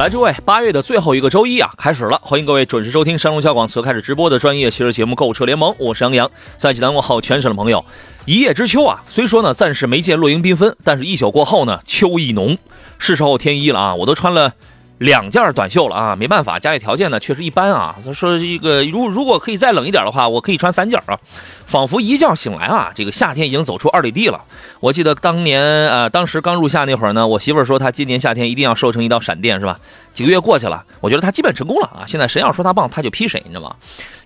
来，诸位，八月的最后一个周一啊，开始了，欢迎各位准时收听山东小广此刻开始直播的专业汽车节目《购车联盟》，我是杨洋，在济南问候全省的朋友。一叶知秋啊，虽说呢暂时没见落英缤纷，但是一宿过后呢，秋意浓，是时候添衣了啊，我都穿了。两件短袖了啊，没办法，家里条件呢确实一般啊。所以说这个如如果可以再冷一点的话，我可以穿三件啊。仿佛一觉醒来啊，这个夏天已经走出二里地了。我记得当年呃，当时刚入夏那会儿呢，我媳妇儿说她今年夏天一定要瘦成一道闪电，是吧？几个月过去了，我觉得她基本成功了啊。现在谁要说她棒，她就批谁，你知道吗？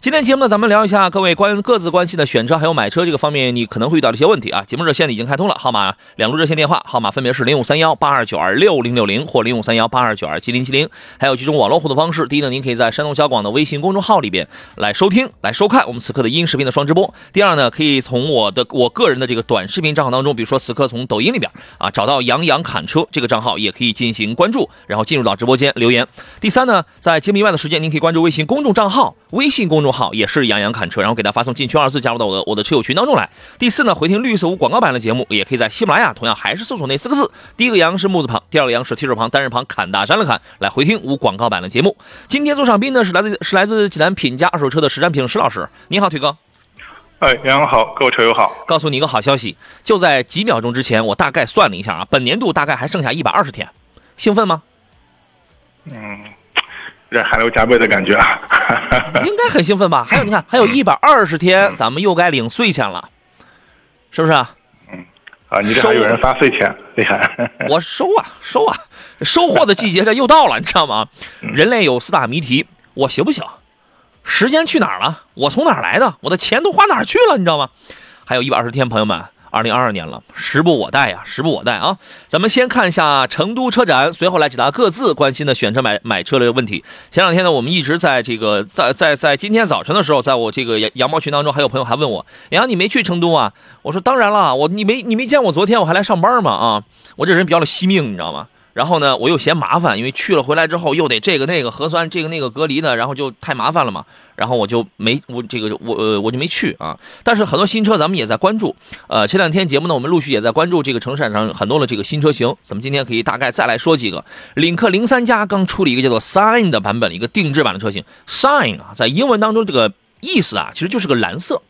今天节目呢，咱们聊一下各位关各自关心的选车还有买车这个方面，你可能会遇到的一些问题啊。节目热线已经开通了，号码两路热线电话号码分别是零五三幺八二九二六零六零或零五三幺八二九二七零七零，还有几种网络互动方式。第一呢，您可以在山东小广的微信公众号里边来收听、来收看我们此刻的音视频的双直播。第二呢，可以从我的我个人的这个短视频账号当中，比如说此刻从抖音里边啊找到杨洋侃车这个账号，也可以进行关注，然后进入到直播间留言。第三呢，在节目以外的时间，您可以关注微信公众账号，微信公众号也是杨洋。看车，然后给他发送进群二字，加入到我的我的车友群当中来。第四呢，回听绿色无广告版的节目，也可以在喜马拉雅，同样还是搜索那四个字。第一个杨是木字旁，第二个杨是提手旁，单人旁，砍大山了砍，来回听无广告版的节目。今天做上宾呢是来自是来自济南品家二手车的实战品石老师，你好，腿哥。哎，杨好，各位车友好。告诉你一个好消息，就在几秒钟之前，我大概算了一下啊，本年度大概还剩下一百二十天，兴奋吗？嗯。有点汗流浃背的感觉啊，应该很兴奋吧？还有，你看，还有一百二十天，咱们又该领税钱了，是不是啊？嗯，啊，你这还有人发税钱，厉害！我收啊，收啊，收获的季节这又到了，你知道吗？人类有四大谜题：我行不行？时间去哪儿了？我从哪儿来的？我的钱都花哪儿去了？你知道吗？还有一百二十天，朋友们。二零二二年了，时不我待呀，时不我待啊！咱们先看一下成都车展，随后来解答各自关心的选车买买车的问题。前两天呢，我们一直在这个在在在今天早晨的时候，在我这个羊羊毛群当中，还有朋友还问我，杨你没去成都啊？我说当然了，我你没你没见我昨天我还来上班吗？啊，我这人比较的惜命，你知道吗？然后呢，我又嫌麻烦，因为去了回来之后又得这个那个核酸，这个那个隔离的，然后就太麻烦了嘛。然后我就没我这个我呃我就没去啊。但是很多新车咱们也在关注，呃，前两天节目呢，我们陆续也在关注这个城市上很多的这个新车型。咱们今天可以大概再来说几个。领克零三加刚出了一个叫做 Sign 的版本，一个定制版的车型。Sign 啊，在英文当中这个意思啊，其实就是个蓝色。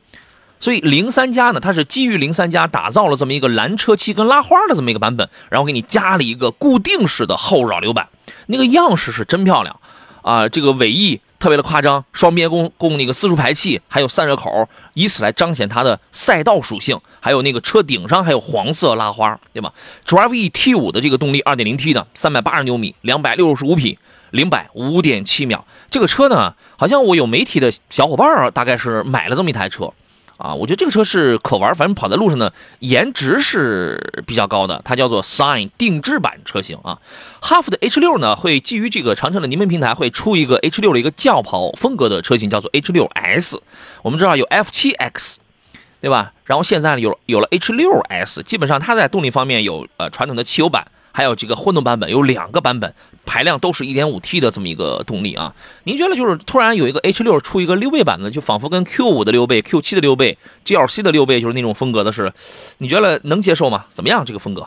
所以零三加呢，它是基于零三加打造了这么一个蓝车漆跟拉花的这么一个版本，然后给你加了一个固定式的后扰流板，那个样式是真漂亮啊！这个尾翼特别的夸张，双边供供那个四出排气，还有散热口，以此来彰显它的赛道属性。还有那个车顶上还有黄色拉花，对吧？Drive E T 五的这个动力，二点零 T 的，三百八十牛米，两百六十五匹，零百五点七秒。这个车呢，好像我有媒体的小伙伴大概是买了这么一台车。啊，我觉得这个车是可玩，反正跑在路上呢，颜值是比较高的。它叫做 Sign 定制版车型啊。哈弗的 H 六呢，会基于这个长城的柠檬平台，会出一个 H 六的一个轿跑风格的车型，叫做 H 六 S。我们知道有 F 七 X，对吧？然后现在有有了 H 六 S，基本上它在动力方面有呃传统的汽油版。还有这个混动版本有两个版本，排量都是一点五 T 的这么一个动力啊。您觉得就是突然有一个 H 六出一个溜背版的，就仿佛跟 Q 五的溜背、Q 七的溜背、GLC 的溜背就是那种风格的是，你觉得能接受吗？怎么样这个风格？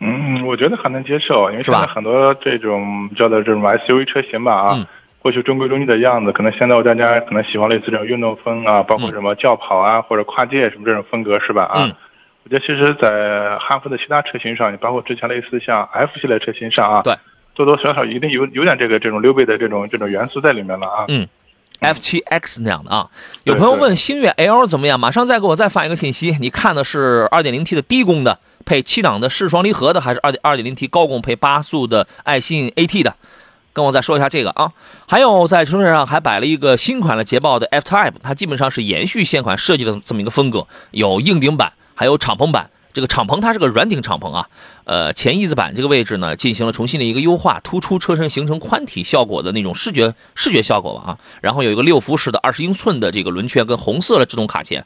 嗯，我觉得还能接受，因为现在很多这种叫做这种 SUV 车型吧啊，过去中规中矩的样子，可能现在大家可能喜欢类似这种运动风啊，包括什么轿跑啊或者跨界什么这种风格是吧啊？我觉得其实，在汉弗的其他车型上，你包括之前类似像 F 系列车型上啊，对，多多少少一定有有点这个这种溜背的这种这种元素在里面了啊。嗯，F 七 X 那样的啊。有朋友问星越 L 怎么样？马上再给我再发一个信息。你看的是 2.0T 的低功的配七档的湿双离合的，还是2 2.0T 高功配八速的爱信 AT 的？跟我再说一下这个啊。还有在车上还摆了一个新款的捷豹的 F Type，它基本上是延续现款设计的这么一个风格，有硬顶版。还有敞篷版，这个敞篷它是个软顶敞篷啊，呃，前翼子板这个位置呢进行了重新的一个优化，突出车身形成宽体效果的那种视觉视觉效果吧啊。然后有一个六辐式的二十英寸的这个轮圈跟红色的制动卡钳，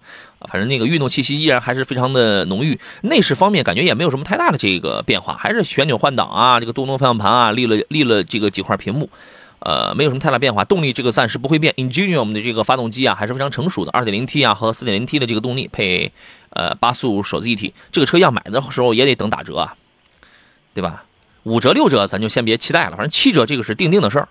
反正那个运动气息依然还是非常的浓郁。内饰方面感觉也没有什么太大的这个变化，还是旋钮换挡啊，这个多功能方向盘啊，立了立了这个几块屏幕。呃，没有什么太大变化，动力这个暂时不会变。Ingenium 的这个发动机啊，还是非常成熟的，2.0T 啊和 4.0T 的这个动力配呃八速手自一体。这个车要买的时候也得等打折啊，对吧？五折六折咱就先别期待了，反正七折这个是定定的事儿。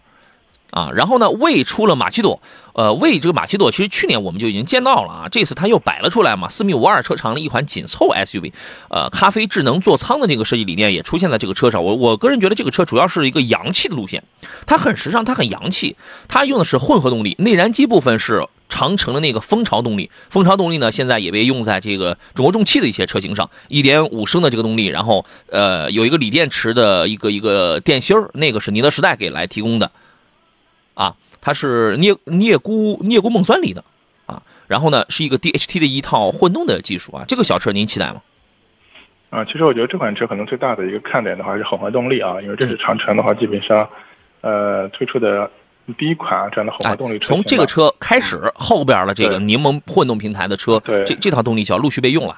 啊，然后呢，魏出了马奇朵，呃，魏这个马奇朵其实去年我们就已经见到了啊，这次它又摆了出来嘛，四米五二车长的一款紧凑 SUV，呃，咖啡智能座舱的这个设计理念也出现在这个车上。我我个人觉得这个车主要是一个洋气的路线，它很时尚，它很洋气，它用的是混合动力，内燃机部分是长城的那个蜂巢动力，蜂巢动力呢现在也被用在这个中国重汽的一些车型上，一点五升的这个动力，然后呃有一个锂电池的一个一个电芯儿，那个是宁德时代给来提供的。啊，它是镍镍钴镍钴锰酸锂的，啊，然后呢是一个 DHT 的一套混动的技术啊，这个小车您期待吗？啊，其实我觉得这款车可能最大的一个看点的话是混合动力啊，因为这是长城的话基本上，呃推出的第一款这样的后排动力车。从这个车开始，后边的这个柠檬混动平台的车，这这套动力就要陆续被用了。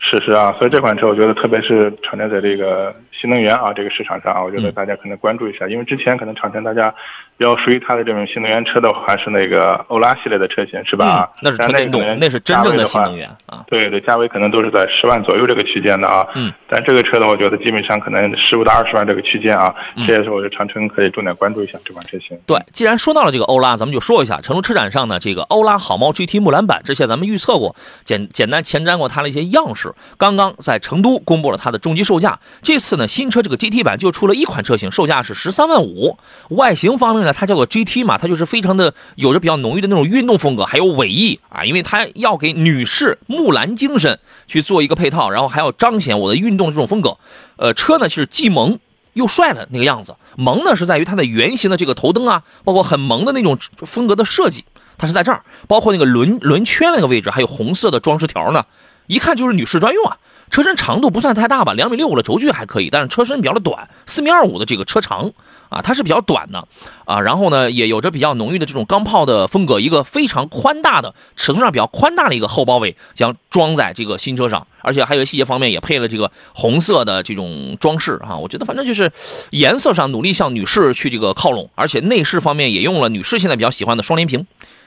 是是啊，所以这款车我觉得特别是长城在这个新能源啊这个市场上啊，我觉得大家可能关注一下，因为之前可能长城大家。比较熟悉它的这种新能源车的话，是那个欧拉系列的车型，是吧？那是纯电动，那是真正的新能源啊。对对，价位可能都是在十万左右这个区间的啊。嗯。但这个车呢，我觉得基本上可能十五到二十万这个区间啊。嗯。这也是我觉得长城可以重点关注一下这款车型。对，既然说到了这个欧拉，咱们就说一下成都车展上呢，这个欧拉好猫 GT 木兰版，之前咱们预测过，简简单前瞻过它的一些样式。刚刚在成都公布了它的终极售价。这次呢，新车这个 GT 版就出了一款车型，售价是十三万五。外形方面呢，它叫做 GT。嘛，它就是非常的有着比较浓郁的那种运动风格，还有尾翼啊，因为它要给女士木兰精神去做一个配套，然后还要彰显我的运动这种风格。呃，车呢是既萌又帅的那个样子，萌呢是在于它的圆形的这个头灯啊，包括很萌的那种风格的设计，它是在这儿，包括那个轮轮圈那个位置，还有红色的装饰条呢，一看就是女士专用啊。车身长度不算太大吧，两米六五的轴距还可以，但是车身比较的短，四米二五的这个车长。啊，它是比较短的，啊，然后呢，也有着比较浓郁的这种钢炮的风格，一个非常宽大的尺寸上比较宽大的一个后包围将装在这个新车上，而且还有细节方面也配了这个红色的这种装饰啊，我觉得反正就是颜色上努力向女士去这个靠拢，而且内饰方面也用了女士现在比较喜欢的双联屏，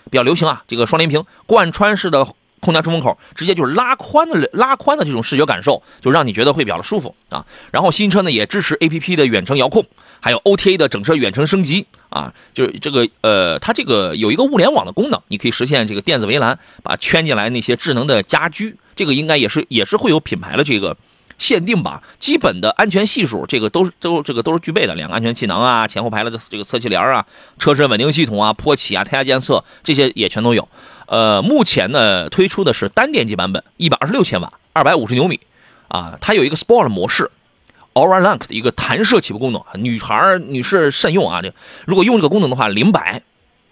比较流行啊，这个双联屏贯穿式的。空调出风口直接就是拉宽的拉宽的这种视觉感受，就让你觉得会比较的舒服啊。然后新车呢也支持 A P P 的远程遥控，还有 O T A 的整车远程升级啊。就是这个呃，它这个有一个物联网的功能，你可以实现这个电子围栏，把圈进来那些智能的家居，这个应该也是也是会有品牌的这个限定吧。基本的安全系数，这个都是都这个都是具备的，两个安全气囊啊，前后排的这个侧气帘啊，车身稳定系统啊，坡起啊，胎压监测这些也全都有。呃，目前呢推出的是单电机版本，一百二十六千瓦，二百五十牛米，啊，它有一个 Sport 模式，Aura Link 的一个弹射起步功能，女孩女士慎用啊，这如果用这个功能的话，零百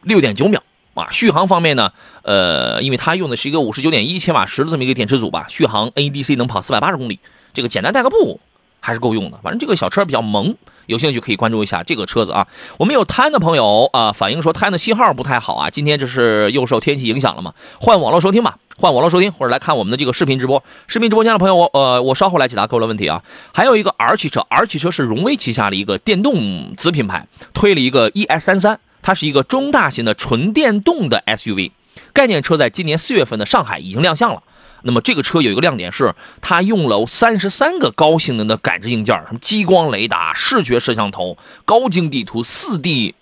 六点九秒啊。续航方面呢，呃，因为它用的是一个五十九点一千瓦时的这么一个电池组吧，续航 NEDC 能跑四百八十公里，这个简单带个步还是够用的。反正这个小车比较萌。有兴趣可以关注一下这个车子啊。我们有摊的朋友啊，反映说摊的信号不太好啊。今天这是又受天气影响了嘛？换网络收听吧，换网络收听或者来看我们的这个视频直播。视频直播间的朋友，我呃，我稍后来解答各位的问题啊。还有一个 R 汽车，R 汽车是荣威旗下的一个电动子品牌，推了一个 ES 三三，它是一个中大型的纯电动的 SUV，概念车在今年四月份的上海已经亮相了。那么这个车有一个亮点是，它用了三十三个高性能的感知硬件，什么激光雷达、视觉摄像头、高精地图、四 D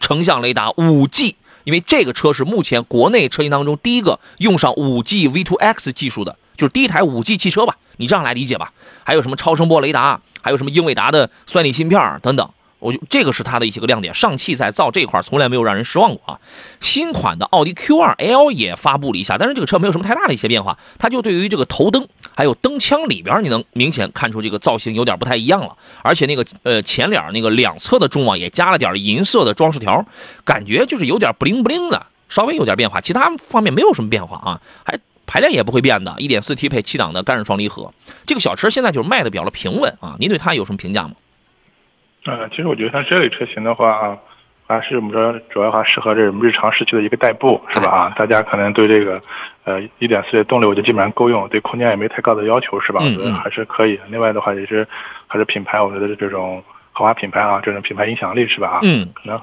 成像雷达、五 G，因为这个车是目前国内车型当中第一个用上五 G V2X 技术的，就是第一台五 G 汽车吧，你这样来理解吧。还有什么超声波雷达，还有什么英伟达的算力芯片等等。我就这个是它的一些个亮点，上汽在造这块从来没有让人失望过啊。新款的奥迪 Q2L 也发布了一下，但是这个车没有什么太大的一些变化，它就对于这个头灯还有灯腔里边，你能明显看出这个造型有点不太一样了。而且那个呃前脸那个两侧的中网也加了点银色的装饰条，感觉就是有点不灵不灵的，稍微有点变化，其他方面没有什么变化啊，还排量也不会变的，1.4T 配七档的干式双离合，这个小车现在就是卖的比较的平稳啊。您对它有什么评价吗？呃，其实我觉得像这类车型的话，还是我们说主要还适合这种日常市区的一个代步，是吧？啊，大家可能对这个呃一点四的动力，我觉得基本上够用，对空间也没太高的要求，是吧？我觉得还是可以。另外的话，也是还是品牌，我觉得这种豪华品牌啊，这种品牌影响力，是吧？啊，嗯，可能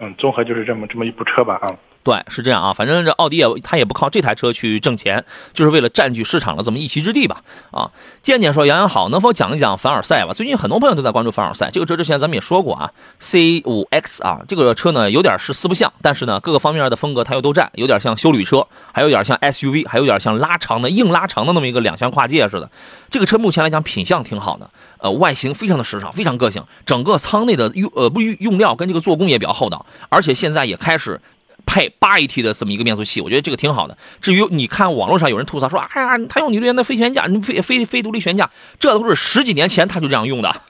嗯，综合就是这么这么一部车吧，啊。对，是这样啊，反正这奥迪也他也不靠这台车去挣钱，就是为了占据市场的这么一席之地吧。啊，健健说杨洋好，能否讲一讲凡尔赛吧？最近很多朋友都在关注凡尔赛这个车，之前咱们也说过啊，C 五 X 啊，这个车呢有点是四不像，但是呢各个方面的风格它又都占，有点像修旅车，还有点像 SUV，还有点像拉长的硬拉长的那么一个两厢跨界似的。这个车目前来讲品相挺好的，呃，外形非常的时尚，非常个性，整个舱内的用呃不用料跟这个做工也比较厚道，而且现在也开始。配八 AT 的这么一个变速器，我觉得这个挺好的。至于你看网络上有人吐槽说，哎呀，他用纽约的非悬架，非非非独立悬架，这都是十几年前他就这样用的，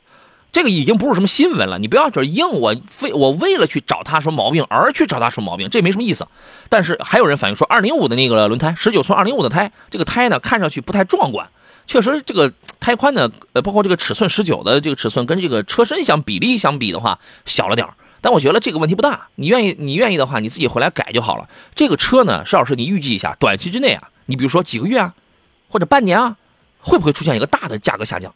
这个已经不是什么新闻了。你不要就硬我非我为了去找他什么毛病而去找他什么毛病，这没什么意思。但是还有人反映说，二零五的那个轮胎，十九寸二零五的胎，这个胎呢看上去不太壮观，确实这个胎宽呢，呃，包括这个尺寸十九的这个尺寸跟这个车身相比例相比的话，小了点儿。但我觉得这个问题不大，你愿意你愿意的话，你自己回来改就好了。这个车呢，邵老师，你预计一下，短期之内啊，你比如说几个月啊，或者半年啊，会不会出现一个大的价格下降？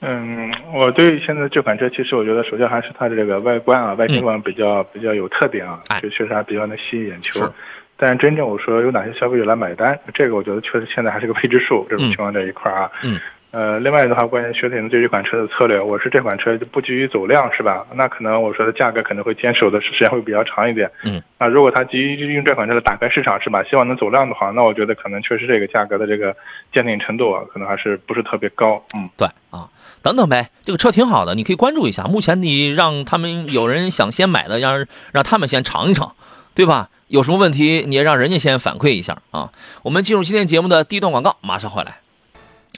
嗯，我对现在这款车，其实我觉得首先还是它的这个外观啊，外形观比较比较有特点啊，就确实还比较能吸引眼球。但真正我说有哪些消费者来买单，这个我觉得确实现在还是个未知数。这种情况这一块啊，嗯。呃，另外的话，关于雪铁龙对这款车的策略，我是这款车不急于走量，是吧？那可能我说的价格可能会坚守的时间会比较长一点。嗯，那，如果他急于用这款车来打开市场，是吧？希望能走量的话，那我觉得可能确实这个价格的这个坚定程度啊，可能还是不是特别高。嗯，对啊，等等呗，这个车挺好的，你可以关注一下。目前你让他们有人想先买的，让让他们先尝一尝，对吧？有什么问题你也让人家先反馈一下啊。我们进入今天节目的第一段广告，马上回来。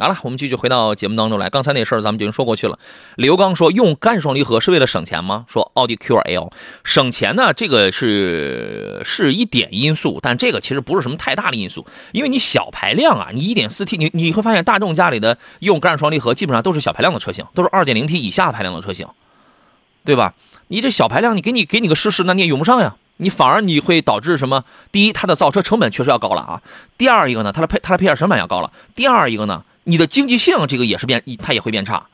好了，我们继续回到节目当中来。刚才那事儿咱们已经说过去了。刘刚说用干双离合是为了省钱吗？说奥迪 Q2L 省钱呢，这个是是一点因素，但这个其实不是什么太大的因素，因为你小排量啊，你 1.4T，你你会发现大众家里的用干双离合基本上都是小排量的车型，都是 2.0T 以下排量的车型，对吧？你这小排量，你给你给你个试试，那你也用不上呀。你反而你会导致什么？第一，它的造车成本确实要高了啊。第二一个呢，它的配它的配件成本要高了。第二一个呢？你的经济性这个也是变，它也会变差，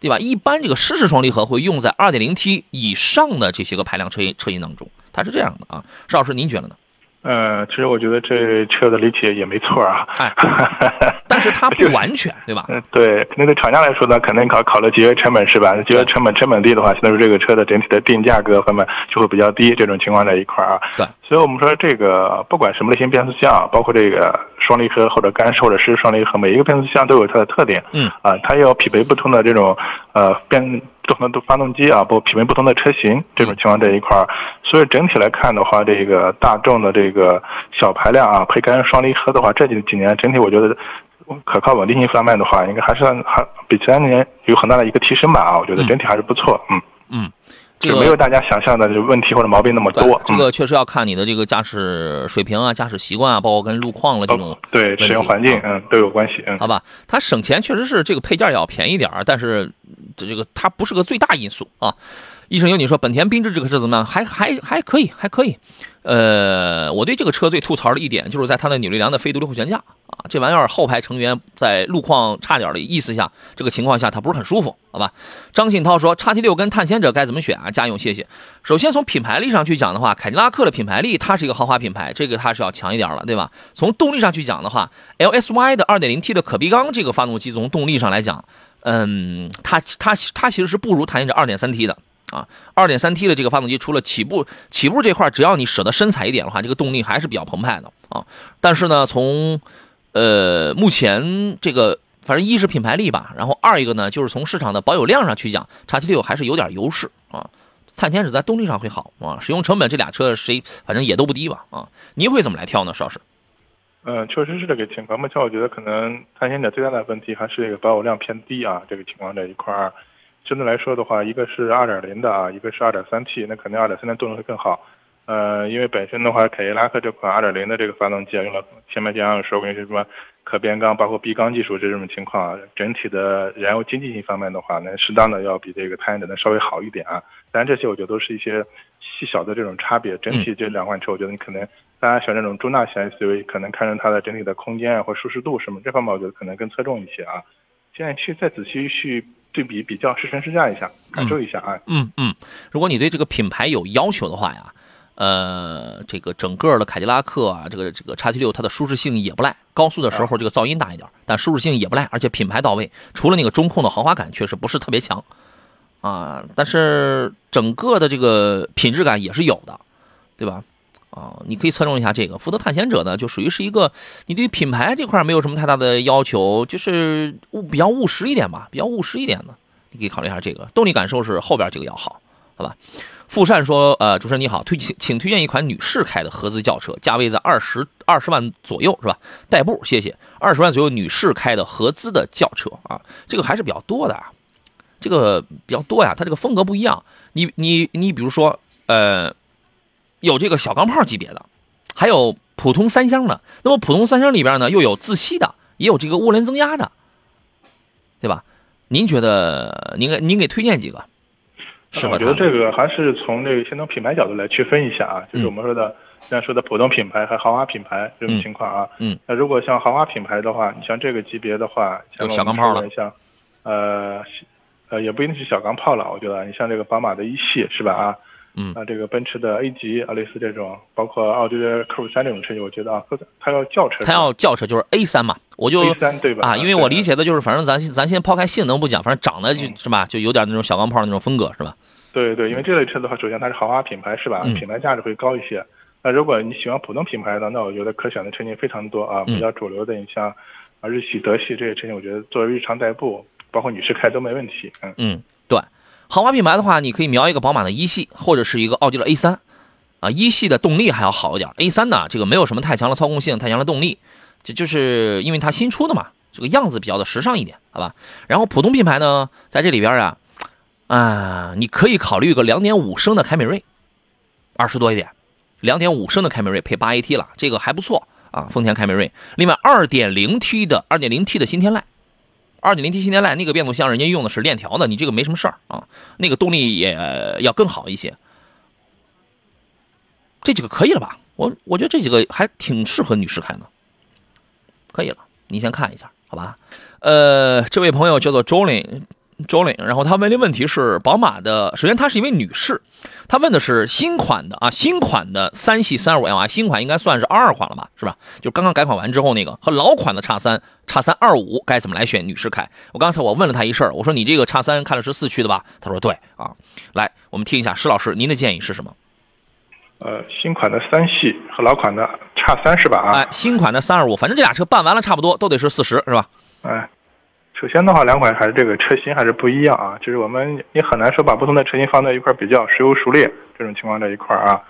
对吧？一般这个湿式双离合会用在 2.0T 以上的这些个排量车车型当中，它是这样的啊。邵老师，您觉得呢？呃，其实我觉得这车的理解也没错啊，哎，但是它不完全，对吧？嗯，对，肯定对厂家来说呢，肯定考考虑节约成本是吧？节约成本，成本低的话，相当于这个车的整体的定价各方面就会比较低，这种情况在一块儿啊。对，所以我们说这个不管什么类型变速箱，包括这个双离合或者干式或者湿式双离合，每一个变速箱都有它的特点，嗯，啊，它要匹配不同的这种呃变。不同的发动机啊，不匹配不同的车型，这种情况这一块儿，所以整体来看的话，这个大众的这个小排量啊，配干双离合的话，这几几年整体我觉得可靠稳定性方面的话，应该还是还比前年有很大的一个提升吧啊，我觉得整体还是不错，嗯嗯。就没有大家想象的就问题或者毛病那么多。这个确实要看你的这个驾驶水平啊、驾驶习惯啊，包括跟路况了这种对使用环境嗯都有关系嗯。好吧，它省钱确实是这个配件要便宜点但是这这个它不是个最大因素啊。医生有你说本田缤智这个车怎么样？还还还可以，还可以。呃，我对这个车最吐槽的一点就是在它的扭力梁的非独立后悬架啊，这玩意儿后排成员在路况差点的意思下，这个情况下它不是很舒服，好吧？张信涛说，叉 T 六跟探险者该怎么选啊？家用，谢谢。首先从品牌力上去讲的话，凯迪拉克的品牌力它是一个豪华品牌，这个它是要强一点了，对吧？从动力上去讲的话，LSY 的 2.0T 的可比缸这个发动机从动力上来讲，嗯，它它它其实是不如探险者 2.3T 的。啊，二点三 T 的这个发动机，除了起步起步这块，只要你舍得深踩一点的话，这个动力还是比较澎湃的啊。但是呢，从呃目前这个，反正一是品牌力吧，然后二一个呢，就是从市场的保有量上去讲，叉 T 六还是有点优势啊。探险者在动力上会好啊，使用成本这俩车谁反正也都不低吧啊。您会怎么来挑呢，邵老师？嗯，确实是这个情况。目前我觉得可能探险者最大的问题还是这个保有量偏低啊，这个情况这一块儿。相对来说的话，一个是二点零的啊，一个是二点三 T，那肯定二点三的动力会更好。呃，因为本身的话，凯迪拉克这款2.0的这个发动机啊，用了前面讲说过一些什么可变缸，包括闭缸技术这种情况啊，整体的燃油经济性方面的话呢，适当的要比这个泰安的稍微好一点啊。当然这些我觉得都是一些细小的这种差别，整体这两款车，我觉得你可能大家选这种中大型 SUV，可能看中它的整体的空间啊或舒适度什么这方面，我觉得可能更侧重一些啊。现在去再仔细去对比比较试乘试驾一下，感受一下啊。嗯嗯，如果你对这个品牌有要求的话呀。呃，这个整个的凯迪拉克啊，这个这个叉 T 六，它的舒适性也不赖。高速的时候这个噪音大一点，但舒适性也不赖，而且品牌到位。除了那个中控的豪华感确实不是特别强啊，但是整个的这个品质感也是有的，对吧？啊，你可以侧重一下这个。福特探险者呢，就属于是一个你对品牌这块没有什么太大的要求，就是务比较务实一点吧，比较务实一点的，你可以考虑一下这个。动力感受是后边这个要好，好吧？富善说：“呃，主持人你好，推请请推荐一款女士开的合资轿车，价位在二十二十万左右，是吧？代步，谢谢。二十万左右女士开的合资的轿车啊，这个还是比较多的，啊，这个比较多呀。它这个风格不一样，你你你，比如说，呃，有这个小钢炮级别的，还有普通三厢的。那么普通三厢里边呢，又有自吸的，也有这个涡轮增压的，对吧？您觉得您给您给推荐几个？”我觉得这个还是从这个先从品牌角度来区分一下啊，就是我们说的现在说的普通品牌和豪华品牌这种情况啊。嗯。那如果像豪华品牌的话，你像这个级别的话，像小钢炮了，像呃呃也不一定是小钢炮了，我觉得你像这个宝马的一系是吧啊？嗯。啊，这个奔驰的 A 级啊，类似这种，包括奥迪的 Q 三这种车型，我觉得啊，它要轿车，它要轿车就是 A 三嘛，我就 A 三对吧？啊，因为我理解的就是，反正咱咱先抛开性能不讲，反正长得就是吧，就有点那种小钢炮那种风格是吧？对对，因为这类车的话，首先它是豪华品牌，是吧？品牌价值会高一些。那如果你喜欢普通品牌的，那我觉得可选的车型非常多啊。比较主流的，你像啊日系、德系这些车型，我觉得作为日常代步，包括女士开都没问题。嗯嗯，对，豪华品牌的话，你可以瞄一个宝马的一系，或者是一个奥迪的 A 三啊。一系的动力还要好一点，A 三呢，这个没有什么太强的操控性、太强的动力，就就是因为它新出的嘛，这个样子比较的时尚一点，好吧？然后普通品牌呢，在这里边啊。啊，你可以考虑一个两点五升的凯美瑞，二十多一点，两点五升的凯美瑞配八 AT 了，这个还不错啊。丰田凯美瑞，另外二点零 T 的二点零 T 的新天籁，二点零 T 新天籁那个变速箱人家用的是链条的，你这个没什么事儿啊，那个动力也要更好一些。这几个可以了吧？我我觉得这几个还挺适合女士开的，可以了，你先看一下，好吧？呃，这位朋友叫做 Jolin。周领，然后他问的问题是宝马的，首先她是一位女士，她问的是新款的啊，新款的三系三二五 L 啊新款应该算是二二款了吧，是吧？就刚刚改款完之后那个和老款的叉三叉三二五该怎么来选女士开？我刚才我问了她一事儿，我说你这个叉三看的是四驱的吧？她说对啊，来我们听一下石老师您的建议是什么？呃，新款的三系和老款的叉三是吧？啊，哎，新款的三二五，反正这俩车办完了差不多都得是四十是吧？哎。首先的话，两款还是这个车型还是不一样啊，就是我们也很难说把不同的车型放在一块比较孰优孰劣这种情况在一块啊。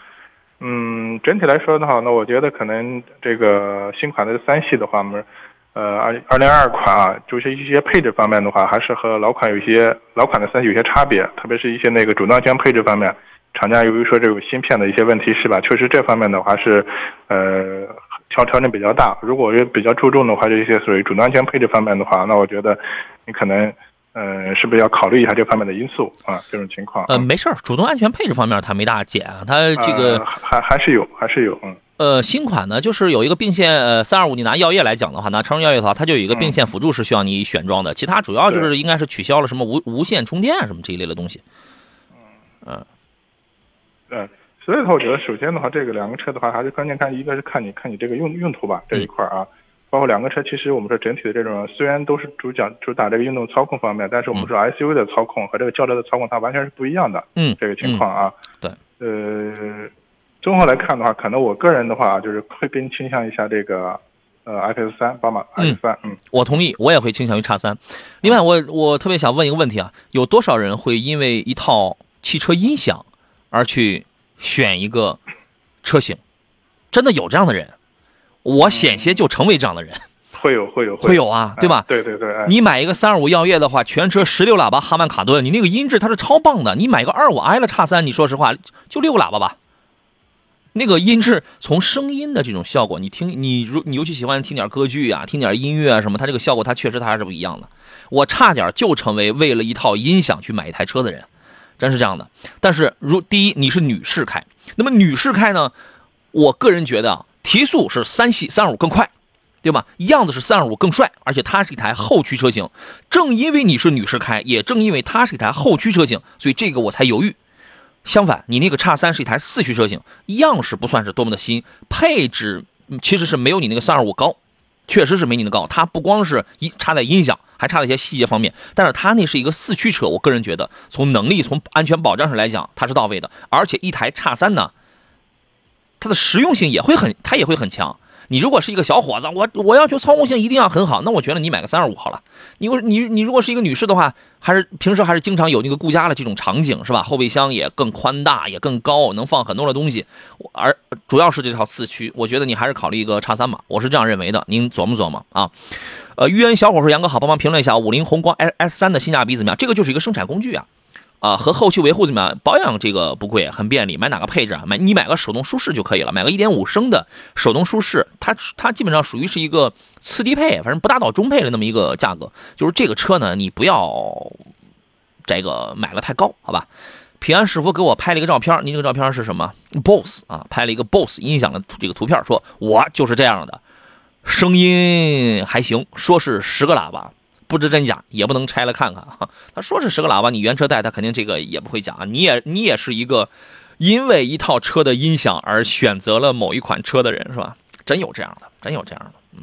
嗯，整体来说的话，那我觉得可能这个新款的三系的话，我们呃二二零二款啊，就是一些配置方面的话，还是和老款有一些老款的三系有些差别，特别是一些那个主动安全配置方面，厂家由于说这个芯片的一些问题是吧？确实这方面的话是呃。调调整比较大，如果是比较注重的话，这些属于主动安全配置方面的话，那我觉得你可能，呃，是不是要考虑一下这方面的因素啊？这种情况，呃，没事儿，主动安全配置方面它没大减啊，它这个还还是有，还是有，嗯。呃，新款呢，就是有一个并线，呃，三二五，你拿药业来讲的话，拿长城药业的话，它就有一个并线辅助是需要你选装的，其他主要就是应该是取消了什么无无线充电什么这一类的东西，嗯，嗯。所以的话，我觉得首先的话，这个两个车的话，还是关键看一个是看你看你这个用用途吧这一块啊，包括两个车，其实我们说整体的这种虽然都是主讲主打这个运动操控方面，但是我们说 SUV 的操控和这个轿车的操控它完全是不一样的，嗯，这个情况啊，对，呃，综合来看的话，可能我个人的话就是会更倾向一下这个呃 X 三宝马 X 三，嗯，我同意，我也会倾向于叉三。另外，我我特别想问一个问题啊，有多少人会因为一套汽车音响而去？选一个车型，真的有这样的人，我险些就成为这样的人。会有会有会有啊，对吧？对对对。你买一个三二五耀夜的话，全车十六喇叭哈曼卡顿，你那个音质它是超棒的。你买个二五 i 了叉三，你说实话就六个喇叭吧，那个音质从声音的这种效果，你听你如你尤其喜欢听点歌剧啊，听点音乐啊什么，它这个效果它确实它还是不一样的。我差点就成为为了一套音响去买一台车的人，真是这样的。但是如第一你是女士开，那么女士开呢，我个人觉得啊，提速是三系三二五更快，对吧？样子是三二五更帅，而且它是一台后驱车型。正因为你是女士开，也正因为它是一台后驱车型，所以这个我才犹豫。相反，你那个叉三是一台四驱车型，样式不算是多么的新，配置其实是没有你那个三二五高，确实是没你的高。它不光是一差在音响，还差了一些细节方面。但是它那是一个四驱车，我个人觉得从能力、从安全保障上来讲，它是到位的。而且一台叉三呢，它的实用性也会很，它也会很强。你如果是一个小伙子，我我要求操控性一定要很好，那我觉得你买个三二五好了。你你你如果是一个女士的话，还是平时还是经常有那个顾家的这种场景是吧？后备箱也更宽大，也更高，能放很多的东西。而主要是这套四驱，我觉得你还是考虑一个叉三吧，我是这样认为的。您琢磨琢磨啊。呃，豫恩小伙说杨哥好，帮忙评论一下五菱宏光 S S 三的性价比怎么样？这个就是一个生产工具啊。啊，和后期维护怎么样？保养这个不贵，很便利。买哪个配置啊？买你买个手动舒适就可以了。买个1.5升的手动舒适，它它基本上属于是一个次低配，反正不大到中配的那么一个价格。就是这个车呢，你不要这个买了太高，好吧？平安师傅给我拍了一个照片，您这个照片是什么？BOSS 啊，拍了一个 BOSS 音响的这个图片，说我就是这样的，声音还行，说是十个喇叭。不知真假，也不能拆了看看啊。他说是十个喇叭，你原车带，他肯定这个也不会讲啊。你也你也是一个因为一套车的音响而选择了某一款车的人是吧？真有这样的，真有这样的。嗯，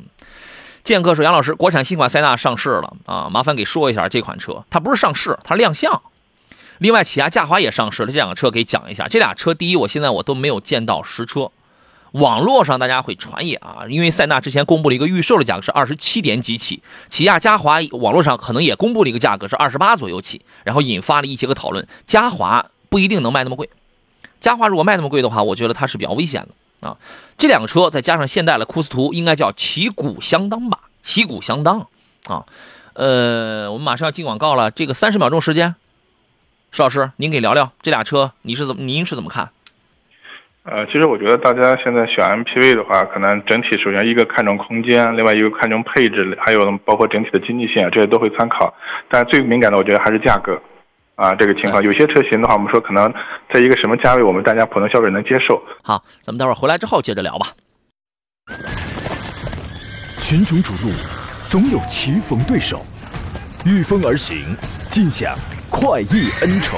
剑客说杨老师，国产新款塞纳上市了啊，麻烦给说一下这款车。它不是上市，它亮相。另外，起亚嘉华也上市了，这两个车可以讲一下。这俩车，第一，我现在我都没有见到实车。网络上大家会传言啊，因为塞纳之前公布了一个预售的价格是二十七点几起，起亚嘉华网络上可能也公布了一个价格是二十八左右起，然后引发了一些个讨论。嘉华不一定能卖那么贵，嘉华如果卖那么贵的话，我觉得它是比较危险的啊。这两个车再加上现代的库斯图，应该叫旗鼓相当吧？旗鼓相当啊。呃，我们马上要进广告了，这个三十秒钟时间，石老师您给聊聊这俩车，你是怎么您是怎么看？呃，其实我觉得大家现在选 MPV 的话，可能整体首先一个看重空间，另外一个看重配置，还有包括整体的经济性，这些都会参考。但最敏感的，我觉得还是价格，啊，这个情况。有些车型的话，我们说可能在一个什么价位，我们大家普通消费者能接受。好，咱们待会儿回来之后接着聊吧。群雄逐鹿，总有棋逢对手，御风而行，尽享快意恩仇。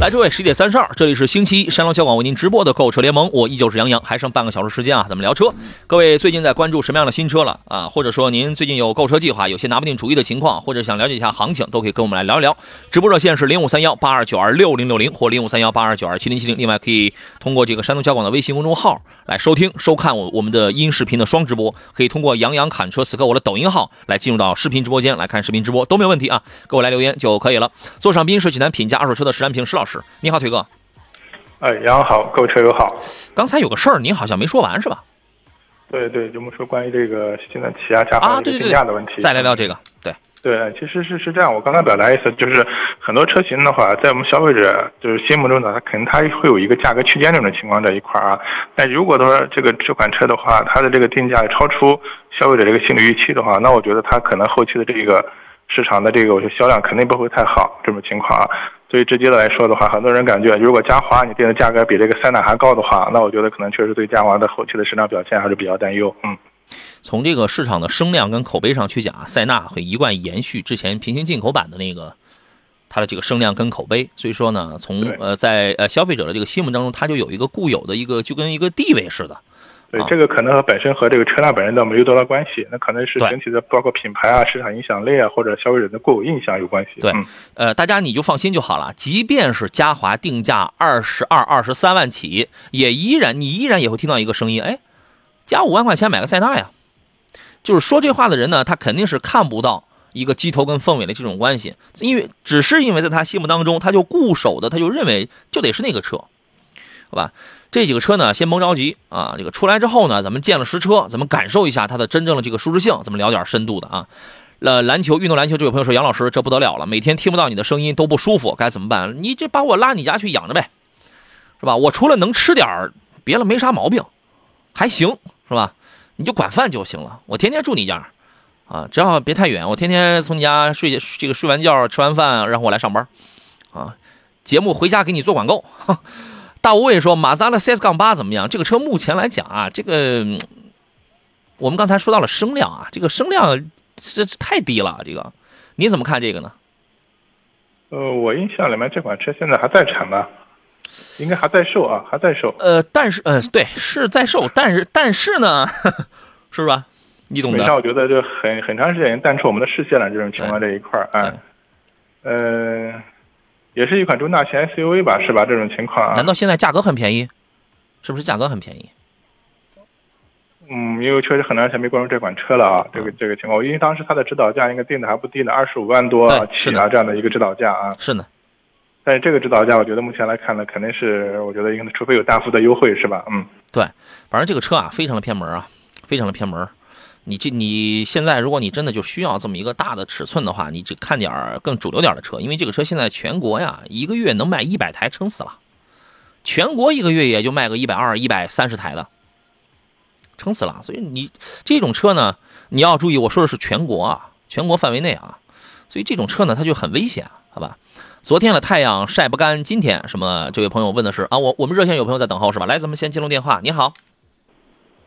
来，诸位，十点三十二，这里是星期一山东交广为您直播的购车联盟，我依旧是杨洋，还剩半个小时时间啊，咱们聊车。各位最近在关注什么样的新车了啊？或者说您最近有购车计划，有些拿不定主意的情况，或者想了解一下行情，都可以跟我们来聊一聊。直播热线是零五三幺八二九二六零六零或零五三幺八二九二七零七零。另外，可以通过这个山东交广的微信公众号来收听、收看我我们的音视频的双直播，可以通过杨洋侃车此刻我的抖音号来进入到视频直播间来看视频直播都没有问题啊，各位来留言就可以了。座上宾是济南品价二手车的石安平石老师。你好，腿哥。哎，杨好，各位车友好。刚才有个事儿，您好像没说完是吧？对对，就我们说关于这个现在起亚嘉华这个定价的问题。再来聊这个。对对，其实是是这样，我刚才表达意思就是，很多车型的话，在我们消费者就是心目中呢，它肯定它会有一个价格区间这种情况在一块儿啊。但如果说这个这款车的话，它的这个定价超出消费者这个心理预期的话，那我觉得它可能后期的这个市场的这个我觉得销量肯定不会太好这种情况啊。最直接的来说的话，很多人感觉，如果嘉华你定的价格比这个塞纳还高的话，那我觉得可能确实对嘉华的后期的市场表现还是比较担忧。嗯，从这个市场的声量跟口碑上去讲，塞纳会一贯延续之前平行进口版的那个它的这个声量跟口碑，所以说呢，从呃在呃消费者的这个心目当中，它就有一个固有的一个就跟一个地位似的。对，这个可能和本身和这个车辆本身倒没有多大关系，那可能是整体的包括品牌啊、市场影响力啊，或者消费者的固有印象有关系。对，呃，大家你就放心就好了。即便是嘉华定价二十二、二十三万起，也依然你依然也会听到一个声音，哎，加五万块钱买个塞纳呀。就是说这话的人呢，他肯定是看不到一个鸡头跟凤尾的这种关系，因为只是因为在他心目当中，他就固守的，他就认为就得是那个车，好吧？这几个车呢，先甭着急啊，这个出来之后呢，咱们见了实车，咱们感受一下它的真正的这个舒适性，咱们聊点深度的啊。呃，篮球运动篮球这位朋友说，杨老师这不得了了，每天听不到你的声音都不舒服，该怎么办？你这把我拉你家去养着呗，是吧？我除了能吃点儿，别了没啥毛病，还行，是吧？你就管饭就行了，我天天住你家。啊，只要别太远，我天天从你家睡这个睡完觉吃完饭，然后我来上班，啊，节目回家给你做广告。大无畏说马自达的 CS 杠八怎么样？这个车目前来讲啊，这个我们刚才说到了声量啊，这个声量这太低了，这个你怎么看这个呢？呃，我印象里面这款车现在还在产吧？应该还在售啊，还在售。呃，但是呃，对，是在售，但是但是呢，是吧？你懂的。我觉得就很很长时间已经淡出我们的视线了。这种情况这一块儿，哎，呃，也是一款中大型 SUV 吧，是吧？这种情况啊。难道现在价格很便宜？是不是价格很便宜？嗯，因为确实很长时间没关注这款车了啊。这个这个情况，因为当时它的指导价应该定的还不低呢，二十五万多起啊，这样的一个指导价啊。是呢。但是这个指导价，我觉得目前来看呢，肯定是我觉得应该，除非有大幅的优惠，是吧？嗯，对。反正这个车啊，非常的偏门啊，非常的偏门。你这你现在，如果你真的就需要这么一个大的尺寸的话，你只看点儿更主流点的车，因为这个车现在全国呀，一个月能卖一百台，撑死了。全国一个月也就卖个一百二、一百三十台的，撑死了。所以你这种车呢，你要注意，我说的是全国啊，全国范围内啊。所以这种车呢，它就很危险，好吧？昨天的太阳晒不干，今天什么？这位朋友问的是啊，我我们热线有朋友在等候是吧？来，咱们先接通电话。你好，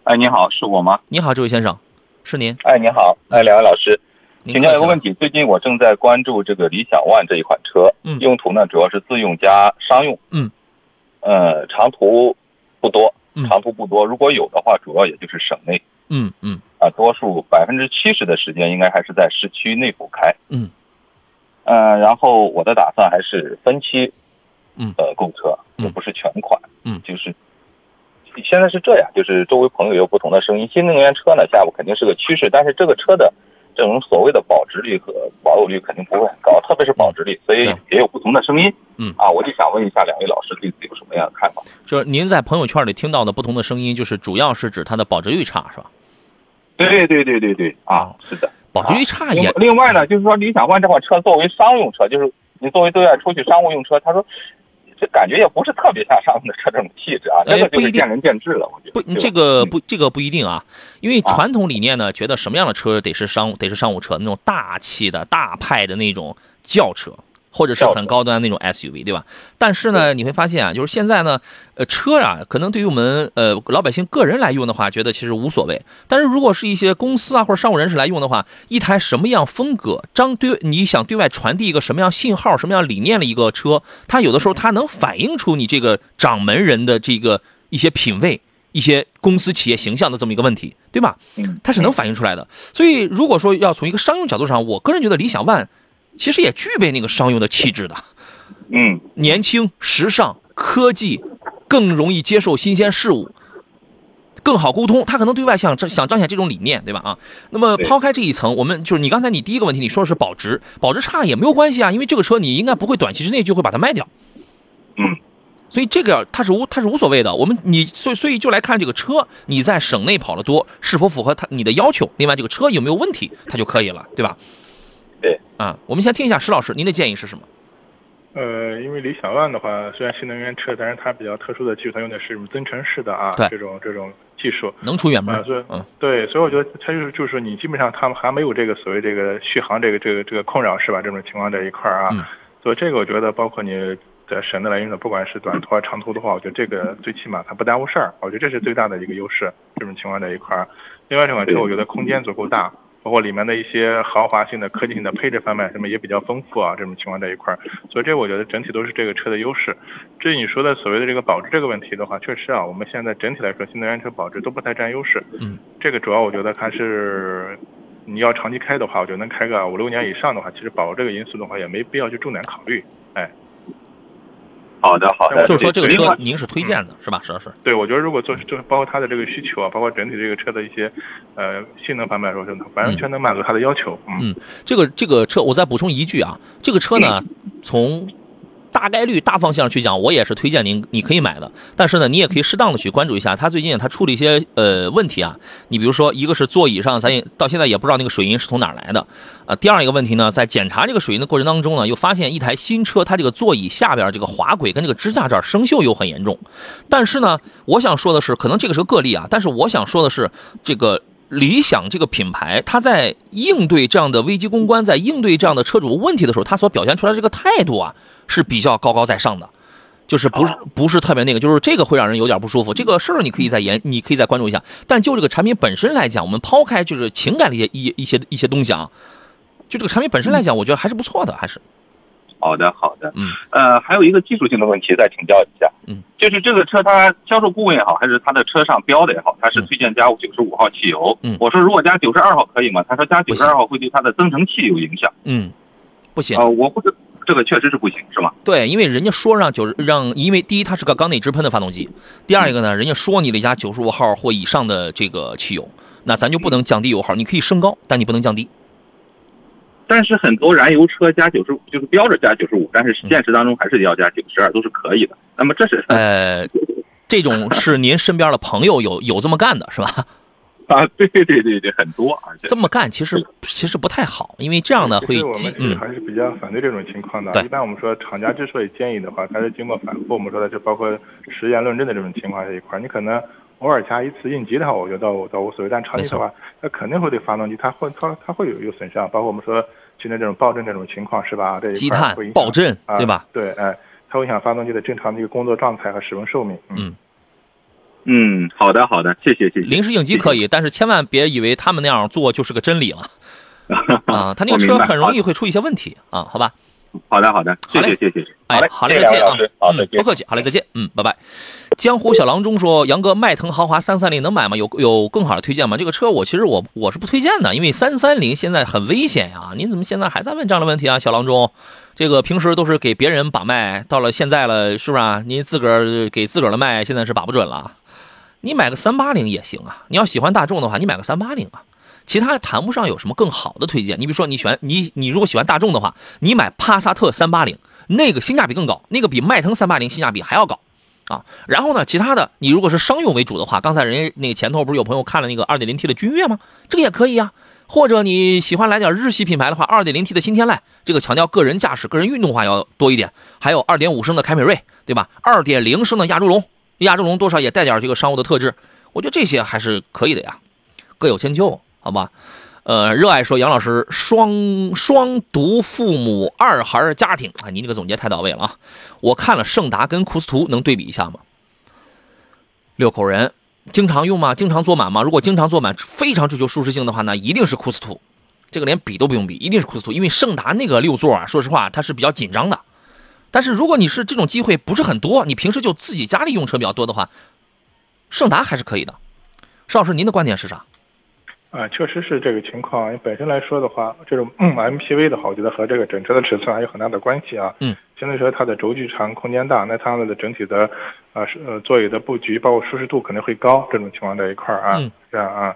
哎，你好，是我吗？你好，这位先生。是您，哎，您好，哎，两位老师，请教一个问题。最近我正在关注这个理想 ONE 这一款车，嗯，用途呢主要是自用加商用，嗯，呃，长途不多，长途不多，如果有的话，主要也就是省内，嗯嗯，啊，多数百分之七十的时间应该还是在市区内部开，嗯，呃，然后我的打算还是分期，嗯，呃，购车，而不是全款，嗯，就是。现在是这样，就是周围朋友有不同的声音。新能源车呢，下午肯定是个趋势，但是这个车的这种所谓的保值率和保有率肯定不会很高，特别是保值率，所以也有不同的声音。嗯啊，我就想问一下两位老师对此有什么样的看法？就是您在朋友圈里听到的不同的声音，就是主要是指它的保值率差，是吧？对对对对对啊，是的，保值率差也。另外呢，就是说理想 ONE 这款车作为商用车，就是你作为对外出去商务用车，他说。这感觉也不是特别像商务的车这种气质啊，这个就是见仁见智了。我觉得不，这个不，这个不一定啊，因为传统理念呢，觉得什么样的车得是商，得是商务车，那种大气的大派的那种轿车。或者是很高端那种 SUV，对吧？但是呢，你会发现啊，就是现在呢，呃，车啊，可能对于我们呃老百姓个人来用的话，觉得其实无所谓。但是如果是一些公司啊或者商务人士来用的话，一台什么样风格、张对你想对外传递一个什么样信号、什么样理念的一个车，它有的时候它能反映出你这个掌门人的这个一些品味、一些公司企业形象的这么一个问题，对吧？它是能反映出来的。所以如果说要从一个商用角度上，我个人觉得理想 ONE。其实也具备那个商用的气质的，嗯，年轻、时尚、科技，更容易接受新鲜事物，更好沟通。他可能对外想想彰显这种理念，对吧？啊，那么抛开这一层，我们就是你刚才你第一个问题，你说的是保值，保值差也没有关系啊，因为这个车你应该不会短期之内就会把它卖掉，嗯，所以这个它是无它是无所谓的。我们你所以所以就来看这个车，你在省内跑得多，是否符合它你的要求？另外这个车有没有问题，它就可以了，对吧？对啊，我们先听一下石老师，您的建议是什么？呃，因为理想 ONE 的话，虽然新能源车，但是它比较特殊的技术，它用的是增程式的啊，这种这种技术能出远门。所以，嗯，对，所以我觉得它就是就是说，你基本上他们还没有这个所谓这个续航这个这个这个困扰是吧？这种情况这一块啊，所以这个我觉得包括你在省内来用的，不管是短途啊长途的话，我觉得这个最起码它不耽误事儿，我觉得这是最大的一个优势。这种情况这一块另外这款车我觉得空间足够大。包括里面的一些豪华性的、科技性的配置方面，什么也比较丰富啊，这种情况在一块儿，所以这我觉得整体都是这个车的优势。至于你说的所谓的这个保值这个问题的话，确实啊，我们现在整体来说，新能源车保值都不太占优势。嗯，这个主要我觉得还是你要长期开的话，我觉得能开个五六年以上的话，其实保值这个因素的话，也没必要去重点考虑。哎。好的，好的，就是说这个车您是推荐的是吧，石老师？对，我觉得如果做就是包括它的这个需求啊，包括整体这个车的一些呃性能方面来说，完全能满足它的要求。嗯，这个这个车我再补充一句啊，这个车呢 从。大概率大方向去讲，我也是推荐您，你可以买的。但是呢，你也可以适当的去关注一下，它最近它出了一些呃问题啊。你比如说，一个是座椅上，咱也到现在也不知道那个水银是从哪来的啊。第二一个问题呢，在检查这个水银的过程当中呢，又发现一台新车它这个座椅下边这个滑轨跟这个支架这儿生锈又很严重。但是呢，我想说的是，可能这个是个个例啊。但是我想说的是，这个理想这个品牌，它在应对这样的危机公关，在应对这样的车主问题的时候，它所表现出来这个态度啊。是比较高高在上的，就是不是不是特别那个，就是这个会让人有点不舒服。这个事儿你可以再研，你可以再关注一下。但就这个产品本身来讲，我们抛开就是情感的一些一一些一些东西啊，就这个产品本身来讲，我觉得还是不错的，还是。好的，好的，嗯，呃，还有一个技术性的问题再请教一下，嗯，就是这个车它销售顾问也好，还是它的车上标的也好，它是推荐加九十五号汽油，嗯，我说如果加九十二号可以吗？他说加九十二号会对它的增程器有影响，嗯，不行，呃，我不知。这个确实是不行，是吗？对，因为人家说让九让，因为第一它是个缸内直喷的发动机，第二一个呢，人家说你得加九十五号或以上的这个汽油，那咱就不能降低油耗，你可以升高，但你不能降低。但是很多燃油车加九十五就是标着加九十五，但是现实当中还是要加九十二，都是可以的。那么这是呃，这种是您身边的朋友有有这么干的是吧？啊，对对对对对，很多，而且这么干其实其实不太好，因为这样呢会激，嗯，还是比较反对这种情况的。一般我们说厂家之所以建议的话，它是经过反复，我们说的就包括实验论证的这种情况这一块，你可能偶尔加一次应急的话，我觉得倒倒无所谓，但长期的话，它肯定会对发动机它会它它会有有损伤，包括我们说现在这种爆震这种情况是吧？这积碳爆震对吧？对，哎，它会影响发动机的正常的一个工作状态和使用寿命，嗯。嗯，好的好的，谢谢谢谢。临时应急可以，但是千万别以为他们那样做就是个真理了 啊！他那个车很容易会出一些问题啊，好吧？好的好的，谢谢谢谢。哎，好嘞，再见啊！嗯，不客气，好嘞，再见。嗯，拜拜。江湖小郎中说：“杨哥，迈腾豪华三三零能买吗？有有更好的推荐吗？这个车我其实我我是不推荐的，因为三三零现在很危险呀。您怎么现在还在问这样的问题啊，小郎中？这个平时都是给别人把脉，到了现在了，是不是？啊您自个儿给自个儿的脉，现在是把不准了。”你买个三八零也行啊，你要喜欢大众的话，你买个三八零啊，其他谈不上有什么更好的推荐。你比如说，你喜欢你你如果喜欢大众的话，你买帕萨特三八零，那个性价比更高，那个比迈腾三八零性价比还要高啊。然后呢，其他的你如果是商用为主的话，刚才人家那个前头不是有朋友看了那个二点零 T 的君越吗？这个也可以啊。或者你喜欢来点日系品牌的话，二点零 T 的新天籁，这个强调个人驾驶、个人运动化要多一点。还有二点五升的凯美瑞，对吧？二点零升的亚洲龙。亚洲龙多少也带点这个商务的特质，我觉得这些还是可以的呀，各有千秋，好吧？呃，热爱说杨老师双双独父母二孩家庭啊，您这个总结太到位了啊！我看了胜达跟库斯图，能对比一下吗？六口人经常用吗？经常坐满吗？如果经常坐满，非常追求舒适性的话，那一定是库斯图，这个连比都不用比，一定是库斯图，因为胜达那个六座啊，说实话它是比较紧张的。但是如果你是这种机会不是很多，你平时就自己家里用车比较多的话，胜达还是可以的。邵老师，您的观点是啥？啊，确实是这个情况。因为本身来说的话，这种 MPV 的话，我觉得和这个整车的尺寸还有很大的关系啊。嗯。相对说，它的轴距长，空间大，那它的整体的啊是呃座椅的布局，包括舒适度可能会高。这种情况在一块儿啊，这样啊，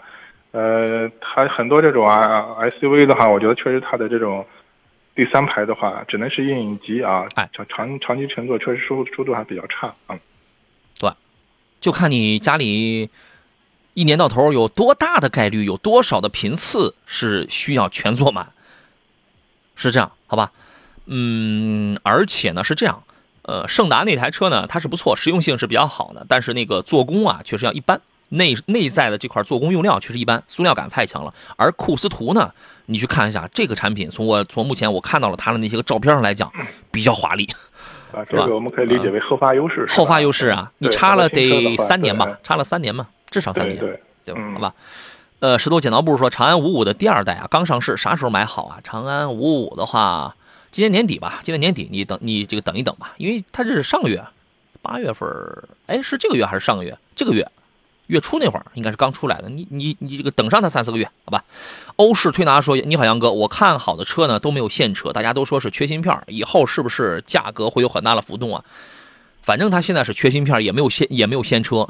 呃，它很多这种啊 SUV 的话，我觉得确实它的这种。第三排的话，只能是硬影级啊，哎，长长长期乘坐确实舒舒度还比较差啊。对，就看你家里一年到头有多大的概率，有多少的频次是需要全坐满，是这样，好吧？嗯，而且呢是这样，呃，胜达那台车呢，它是不错，实用性是比较好的，但是那个做工啊，确实要一般。内内在的这块做工用料确实一般，塑料感太强了。而库斯图呢，你去看一下这个产品，从我从目前我看到了它的那些个照片上来讲，比较华丽，啊，这个我们可以理解为后发优势。后发优势啊，你差了得三年吧，差了三年嘛，至少三年，对对吧？好吧。呃，石头剪刀布说，长安五五的第二代啊，刚上市，啥时候买好啊？长安五五的话，今年年底吧，今年年底你等你这个等一等吧，因为它这是上个月，八月份，哎，是这个月还是上个月？这个月。月初那会儿应该是刚出来的，你你你这个等上它三四个月，好吧？欧式推拿说：“你好，杨哥，我看好的车呢都没有现车，大家都说是缺芯片，以后是不是价格会有很大的浮动啊？”反正它现在是缺芯片，也没有现也没有现车，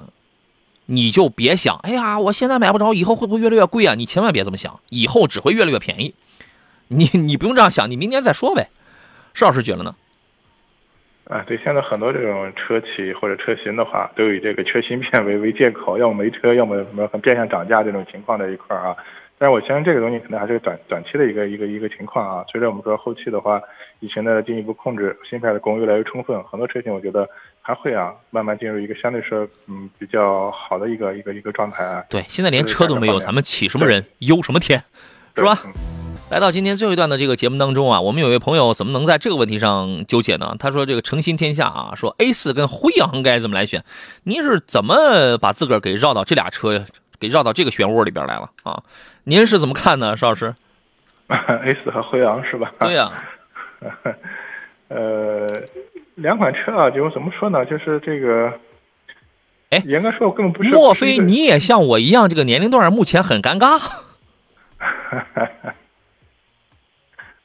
你就别想，哎呀，我现在买不着，以后会不会越来越贵啊？你千万别这么想，以后只会越来越便宜。你你不用这样想，你明年再说呗。邵老师觉得呢？啊，对，现在很多这种车企或者车型的话，都以这个缺芯片为 为借口，要么没车，要么什么变相涨价这种情况在一块儿啊。但是我相信这个东西可能还是短短期的一个一个一个情况啊。随着我们说后期的话，疫情的进一步控制，芯片的供应越来越充分，很多车型我觉得还会啊，慢慢进入一个相对说嗯比较好的一个一个一个状态啊。对，现在连车都没有，咱们起什么人忧什么天，是吧？来到今天最后一段的这个节目当中啊，我们有位朋友怎么能在这个问题上纠结呢？他说：“这个诚心天下啊，说 A 四跟辉昂该怎么来选？您是怎么把自个儿给绕到这俩车，给绕到这个漩涡里边来了啊？您是怎么看呢，邵老师？A 四和辉昂是吧？对呀。呃，两款车啊，就怎么说呢？就是这个，哎，严格说，我根本不是。莫非你也像我一样，这个年龄段目前很尴尬？”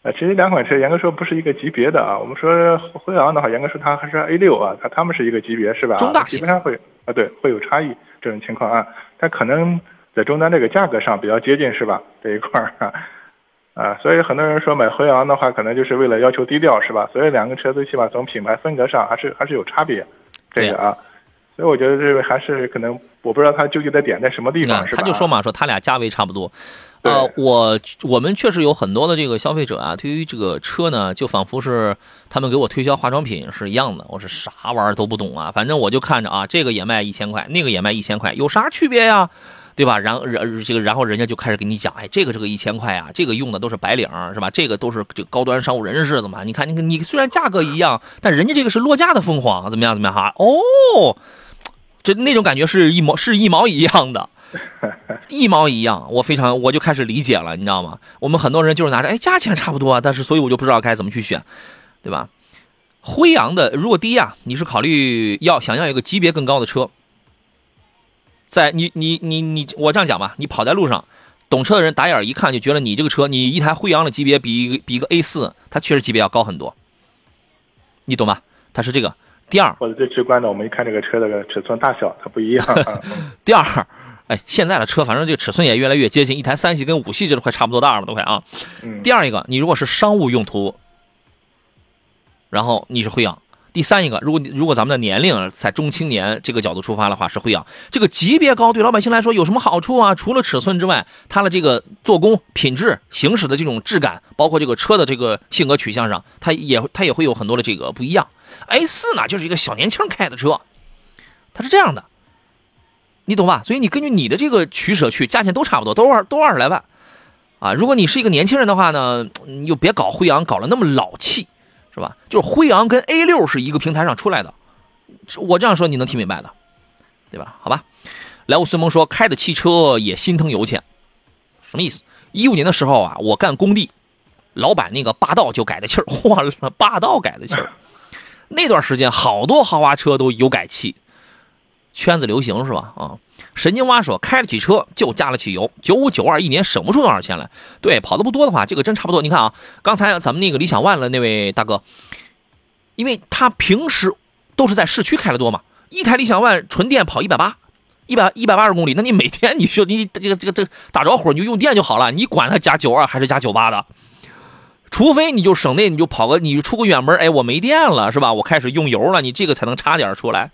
呃，其实两款车严格说不是一个级别的啊。我们说辉昂的话，严格说它还是 A 六啊，它它们是一个级别是吧？中大基本上会啊，对，会有差异这种情况啊。它可能在终端这个价格上比较接近是吧？这一块儿啊，所以很多人说买辉昂的话，可能就是为了要求低调是吧？所以两个车最起码从品牌风格上还是还是有差别，这个啊。所以我觉得这个还是可能，我不知道他纠结的点在什么地方是吧？他就说嘛，说他俩价位差不多。呃，我我们确实有很多的这个消费者啊，对于这个车呢，就仿佛是他们给我推销化妆品是一样的。我是啥玩意儿都不懂啊，反正我就看着啊，这个也卖一千块，那个也卖一千块，有啥区别呀？对吧？然然这个然后人家就开始给你讲，哎，这个这个一千块啊，这个用的都是白领是吧？这个都是这高端商务人士怎么？你看你你虽然价格一样，但人家这个是落价的凤凰，怎么样怎么样哈？哦，这那种感觉是一毛是一毛一样的。一毛一样，我非常我就开始理解了，你知道吗？我们很多人就是拿着，哎，价钱差不多啊，但是所以我就不知道该怎么去选，对吧？辉昂的，如果第一啊，你是考虑要想要一个级别更高的车，在你你你你，我这样讲吧，你跑在路上，懂车的人打眼一看就觉得你这个车，你一台辉昂的级别比比一个 A 四，它确实级别要高很多，你懂吧？它是这个。第二，或者最直观的，我们一看这个车的尺寸大小，它不一样。第二。哎，现在的车反正这个尺寸也越来越接近，一台三系跟五系这都快差不多大了，都快啊。第二一个，你如果是商务用途，然后你是辉昂。第三一个，如果如果咱们的年龄在中青年这个角度出发的话，是辉昂。这个级别高，对老百姓来说有什么好处啊？除了尺寸之外，它的这个做工、品质、行驶的这种质感，包括这个车的这个性格取向上，它也它也会有很多的这个不一样。A 四呢，就是一个小年轻开的车，它是这样的。你懂吧？所以你根据你的这个取舍去，价钱都差不多，都二都二十来万，啊！如果你是一个年轻人的话呢，你就别搞辉昂，搞了那么老气，是吧？就是辉昂跟 A 六是一个平台上出来的，我这样说你能听明白的，对吧？好吧。来，我孙萌说开的汽车也心疼油钱，什么意思？一五年的时候啊，我干工地，老板那个霸道就改的气儿，哇，霸道改的气儿，那段时间好多豪华车都油改气。圈子流行是吧？啊，神经蛙说开得起车就加了起油，九五九二一年省不出多少钱来。对，跑的不多的话，这个真差不多。你看啊，刚才咱们那个理想 ONE 的那位大哥，因为他平时都是在市区开的多嘛，一台理想 ONE 纯电跑一百八，一百一百八十公里，那你每天你就你这个这个这个打着火你就用电就好了，你管它加九二还是加九八的，除非你就省内你就跑个你出个远门，哎，我没电了是吧？我开始用油了，你这个才能差点出来。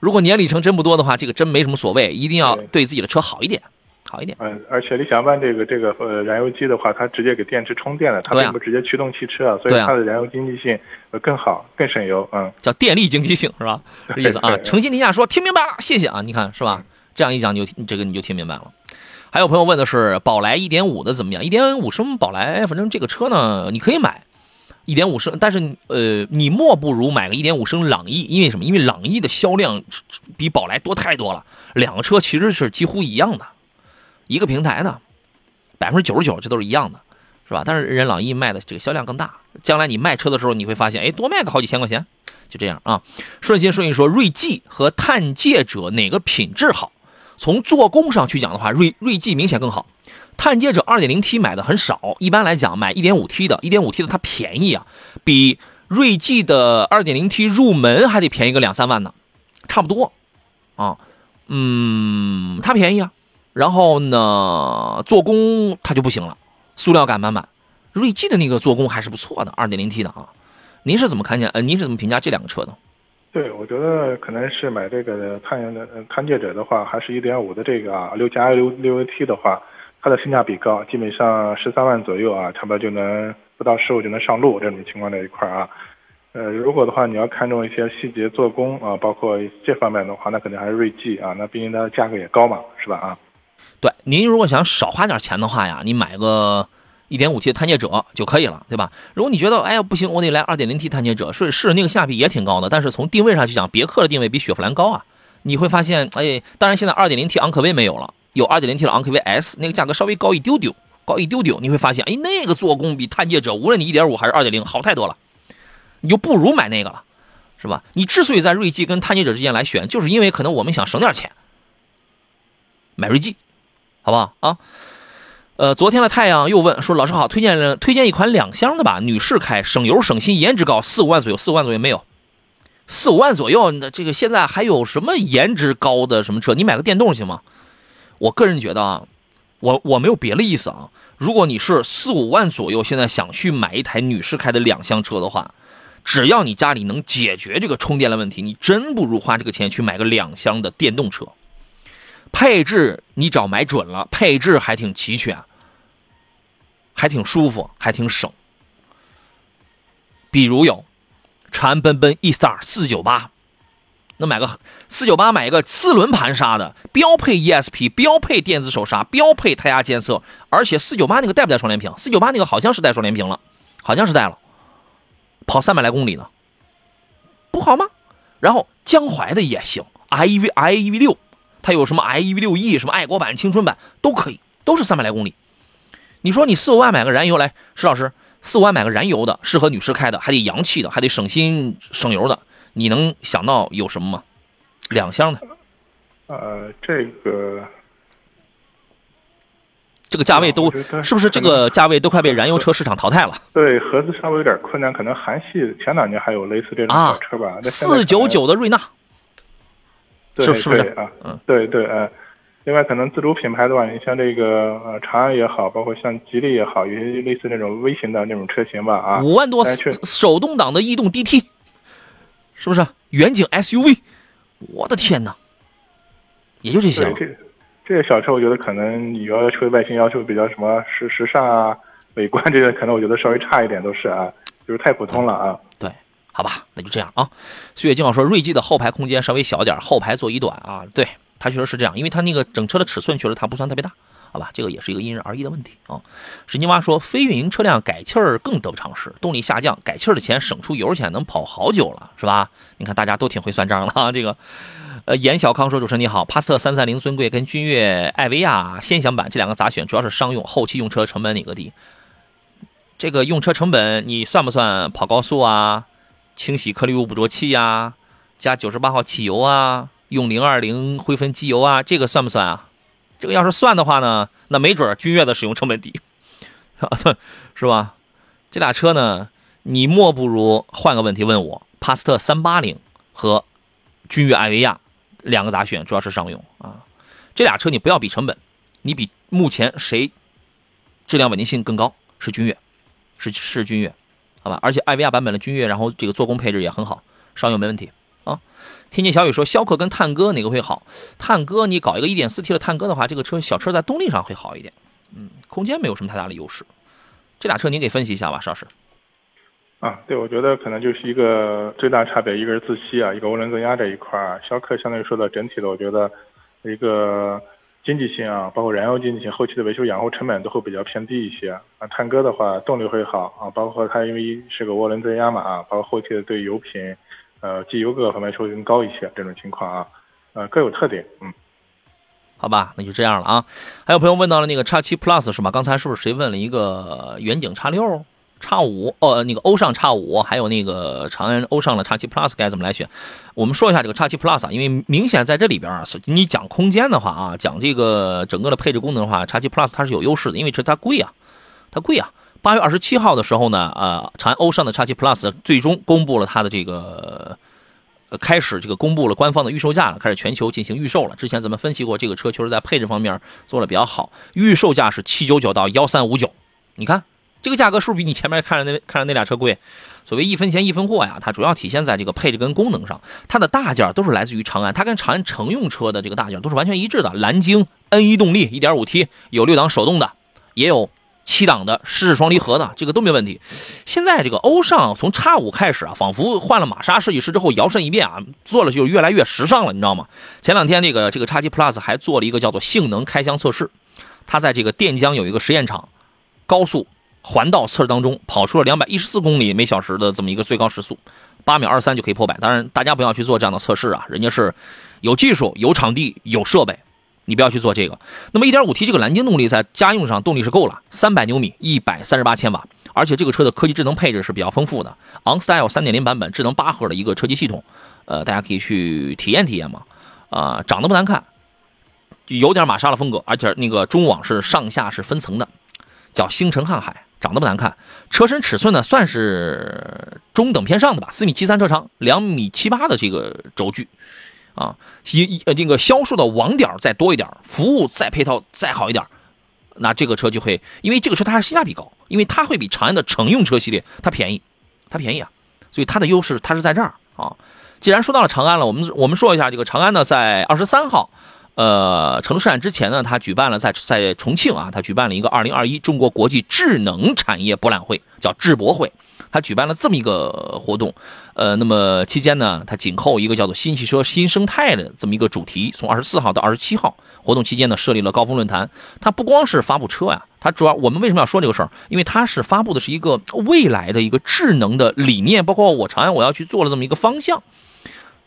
如果年里程真不多的话，这个真没什么所谓，一定要对自己的车好一点，好一点。嗯，而且理想 ONE 这个这个呃燃油机的话，它直接给电池充电了，它并不直接驱动汽车，所以它的燃油经济性更好，更省油。嗯，叫电力经济性是吧？这意思啊。诚心天下说听明白了，谢谢啊。你看是吧？这样一讲，你就这个你就听明白了。还有朋友问的是宝来1.5的怎么样？1.5升宝来，反正这个车呢，你可以买。一点五升，但是呃，你莫不如买个一点五升朗逸，因为什么？因为朗逸的销量比宝来多太多了。两个车其实是几乎一样的，一个平台的，百分之九十九这都是一样的，是吧？但是人朗逸卖的这个销量更大。将来你卖车的时候，你会发现，哎，多卖个好几千块钱，就这样啊。顺心顺意说，锐际和探界者哪个品质好？从做工上去讲的话，锐锐际明显更好。探界者 2.0T 买的很少，一般来讲买 1.5T 的，1.5T 的它便宜啊，比锐际的 2.0T 入门还得便宜个两三万呢，差不多啊。嗯，它便宜啊。然后呢，做工它就不行了，塑料感满满。锐际的那个做工还是不错的，2.0T 的啊。您是怎么看见？呃，您是怎么评价这两个车的？对，我觉得可能是买这个探的探界者的话，还是一点五的这个啊，六加六六 AT 的话，它的性价比高，基本上十三万左右啊，差不多就能不到十五就能上路这种情况这一块啊。呃，如果的话你要看重一些细节做工啊，包括这方面的话，那肯定还是锐际啊，那毕竟它的价格也高嘛，是吧啊？对，您如果想少花点钱的话呀，你买个。一点五 T 的探界者就可以了，对吧？如果你觉得哎呀不行，我得来二点零 T 探界者，是是那个性价比也挺高的，但是从定位上去讲，别克的定位比雪佛兰高啊。你会发现，哎，当然现在二点零 T 昂科威没有了，有二点零 T 的昂科威 S，那个价格稍微高一丢丢，高一丢丢。你会发现，哎，那个做工比探界者，无论你一点五还是二点零，好太多了，你就不如买那个了，是吧？你之所以在锐际跟探界者之间来选，就是因为可能我们想省点钱，买锐际，好不好啊？呃，昨天的太阳又问说：“老师好，推荐推荐一款两厢的吧，女士开，省油省心，颜值高，四五万左右，四五万左右没有，四五万左右，那这个现在还有什么颜值高的什么车？你买个电动行吗？我个人觉得啊，我我没有别的意思啊。如果你是四五万左右，现在想去买一台女士开的两厢车的话，只要你家里能解决这个充电的问题，你真不如花这个钱去买个两厢的电动车。”配置你只要买准了，配置还挺齐全，还挺舒服，还挺省。比如有长安奔奔 E-Star 四九八，那买个四九八买一个四轮盘刹的，标配 ESP，标配电子手刹，标配胎压监测，而且四九八那个带不带双联屏？四九八那个好像是带双联屏了，好像是带了，跑三百来公里呢，不好吗？然后江淮的也行，iEV iEV 六。它有什么 i e v 六 e 什么爱国版、青春版都可以，都是三百来公里。你说你四五万买个燃油来，石老师，四五万买个燃油的，适合女士开的，还得洋气的，还得省心省油的，你能想到有什么吗？两厢的？呃，这个这个价位都是不是这个价位都快被燃油车市场淘汰了？对，合资稍微有点困难，可能韩系前两年还有类似这种小车吧。四九九的瑞纳。是是不是啊？嗯，对对，呃，另外可能自主品牌的话，你像这个呃长安也好，包括像吉利也好，有些类似那种微型的那种车型吧，啊，五万多手动挡的逸动 DT，是不是远景 SUV？我的天哪，也就这些。这这些小车，我觉得可能你要求外形要求比较什么时时尚啊、美观这些，可能我觉得稍微差一点都是啊，就是太普通了啊。对。好吧，那就这样啊。岁月静好说，锐际的后排空间稍微小点，后排座椅短啊。对，它确实是这样，因为它那个整车的尺寸确实它不算特别大。好吧，这个也是一个因人而异的问题啊。神经蛙说，非运营车辆改气儿更得不偿失，动力下降，改气儿的钱省出油钱，能跑好久了，是吧？你看大家都挺会算账了哈。这个，呃，严小康说，主持人你好，帕萨特三三零尊贵跟君越艾维亚先享版这两个咋选？主要是商用，后期用车成本哪个低？这个用车成本你算不算跑高速啊？清洗颗粒物捕捉器呀，加九十八号汽油啊，用零二零灰分机油啊，这个算不算啊？这个要是算的话呢，那没准君越的使用成本低，是吧？这俩车呢，你莫不如换个问题问我：帕萨特三八零和君越艾维亚两个咋选？主要是商用啊。这俩车你不要比成本，你比目前谁质量稳定性更高？是君越，是是君越。好吧，而且艾维亚版本的君越，然后这个做工配置也很好，商用没问题啊。听见小雨说，逍客跟探歌哪个会好？探歌你搞一个 1.4T 的探歌的话，这个车小车在动力上会好一点，嗯，空间没有什么太大的优势。这俩车您给分析一下吧，邵师。啊，对，我觉得可能就是一个最大差别，一个是自吸啊，一个涡轮增压这一块儿。逍客相对于说的整体的，我觉得一个。经济性啊，包括燃油经济性，后期的维修养护成本都会比较偏低一些。啊，探歌的话动力会好啊，包括它因为是个涡轮增压嘛啊，包括后期的对油品，呃，机油各个方面会更高一些。这种情况啊，呃，各有特点。嗯，好吧，那就这样了啊。还有朋友问到了那个叉七 Plus 是吗？刚才是不是谁问了一个远景叉六？叉五哦，那个欧尚叉五，还有那个长安欧尚的叉七 Plus 该怎么来选？我们说一下这个叉七 Plus 啊，因为明显在这里边啊，你讲空间的话啊，讲这个整个的配置功能的话，叉七 Plus 它是有优势的，因为这它贵啊，它贵啊，八月二十七号的时候呢，呃，长安欧尚的叉七 Plus 最终公布了它的这个，呃，开始这个公布了官方的预售价了，开始全球进行预售了。之前咱们分析过，这个车确实在配置方面做的比较好，预售价是七九九到幺三五九。你看这个价格是不是比你前面看着那看着那俩车贵？所谓一分钱一分货呀，它主要体现在这个配置跟功能上。它的大件都是来自于长安，它跟长安乘用车的这个大件都是完全一致的。蓝鲸 N1 动力，1.5T，有六档手动的，也有。七档的湿式双离合的，这个都没问题。现在这个欧尚从叉五开始啊，仿佛换了玛莎设计师之后摇身一变啊，做了就越来越时尚了，你知道吗？前两天这个这个叉七 Plus 还做了一个叫做性能开箱测试，它在这个垫江有一个实验场，高速环道测试当中跑出了两百一十四公里每小时的这么一个最高时速，八秒二三就可以破百。当然，大家不要去做这样的测试啊，人家是有技术、有场地、有设备。你不要去做这个。那么 1.5T 这个蓝鲸动力在家用上动力是够了，300牛米，138千瓦，而且这个车的科技智能配置是比较丰富的。OnStyle 3.0版本智能八核的一个车机系统，呃，大家可以去体验体验嘛。啊，长得不难看，有点玛莎的风格，而且那个中网是上下是分层的，叫星辰瀚海，长得不难看。车身尺寸呢算是中等偏上的吧，四米七三车长，两米七八的这个轴距。啊，一呃，这个销售的网点再多一点，服务再配套再好一点，那这个车就会，因为这个车它性价比高，因为它会比长安的乘用车系列它便宜，它便宜啊，所以它的优势它是在这儿啊。既然说到了长安了，我们我们说一下这个长安呢，在二十三号，呃，成都车展之前呢，它举办了在在重庆啊，它举办了一个二零二一中国国际智能产业博览会，叫智博会。他举办了这么一个活动，呃，那么期间呢，他紧扣一个叫做“新汽车新生态”的这么一个主题，从二十四号到二十七号，活动期间呢，设立了高峰论坛。他不光是发布车呀，他主要我们为什么要说这个事儿？因为他是发布的是一个未来的一个智能的理念，包括我长安我要去做了这么一个方向。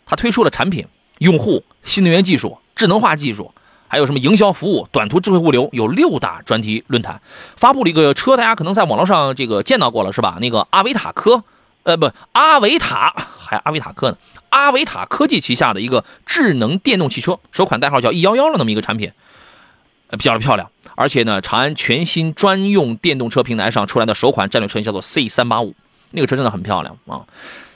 他推出了产品、用户、新能源技术、智能化技术。还有什么营销服务、短途智慧物流，有六大专题论坛，发布了一个车，大家可能在网络上这个见到过了，是吧？那个阿维塔科，呃，不，阿维塔还阿维塔科呢？阿维塔科技旗下的一个智能电动汽车，首款代号叫 E 幺幺的那么一个产品，比较的漂亮。而且呢，长安全新专用电动车平台上出来的首款战略车型叫做 C 三八五，那个车真的很漂亮啊。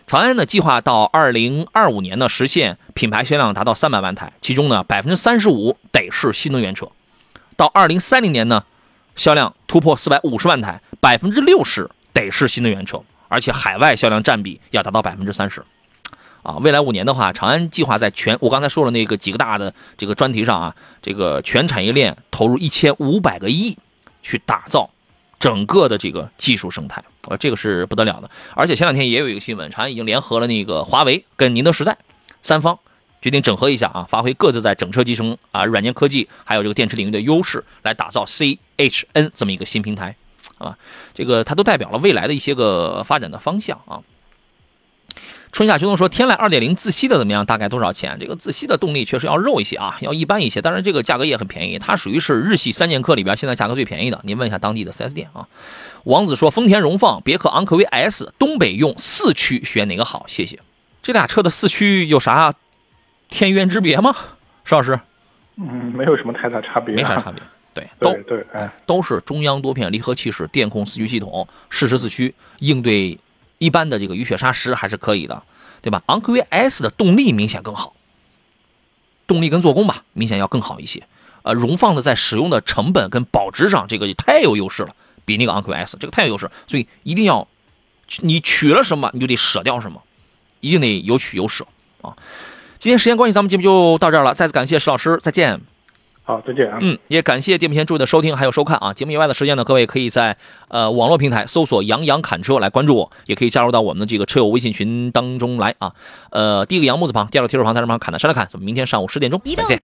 长安呢计划到二零二五年呢实现品牌销量达到三百万台，其中呢百分之三十五得是新能源车。到二零三零年呢，销量突破四百五十万台，百分之六十得是新能源车，而且海外销量占比要达到百分之三十。啊，未来五年的话，长安计划在全我刚才说了那个几个大的这个专题上啊，这个全产业链投入一千五百个亿去打造。整个的这个技术生态，啊，这个是不得了的。而且前两天也有一个新闻，长安已经联合了那个华为跟宁德时代三方，决定整合一下啊，发挥各自在整车集成啊、软件科技还有这个电池领域的优势，来打造 CHN 这么一个新平台，啊，这个它都代表了未来的一些个发展的方向啊。春夏秋冬说天籁二点零自吸的怎么样？大概多少钱？这个自吸的动力确实要肉一些啊，要一般一些。当然这个价格也很便宜，它属于是日系三剑客里边现在价格最便宜的。您问一下当地的 4S 店啊。王子说丰田荣放、别克昂科威 S 东北用四驱选哪个好？谢谢。这俩车的四驱有啥天渊之别吗？邵老师？嗯，没有什么太大差别，没啥差别。对，都对，哎，都是中央多片离合器式电控四驱系统，适时四驱应对。一般的这个雨雪砂石还是可以的，对吧？昂科威 S 的动力明显更好，动力跟做工吧，明显要更好一些。呃，荣放的在使用的成本跟保值上，这个也太有优势了，比那个昂科威 S 这个太有优势，所以一定要你取了什么，你就得舍掉什么，一定得有取有舍啊。今天时间关系，咱们节目就到这儿了，再次感谢石老师，再见。好，再见啊！嗯，也感谢电幕前诸位的收听还有收看啊。节目以外的时间呢，各位可以在呃网络平台搜索“杨洋侃车”来关注我，也可以加入到我们的这个车友微信群当中来啊。呃，第一个杨木字旁，第二个提手旁，在这旁，侃的山的砍。咱们明天上午十点钟再见。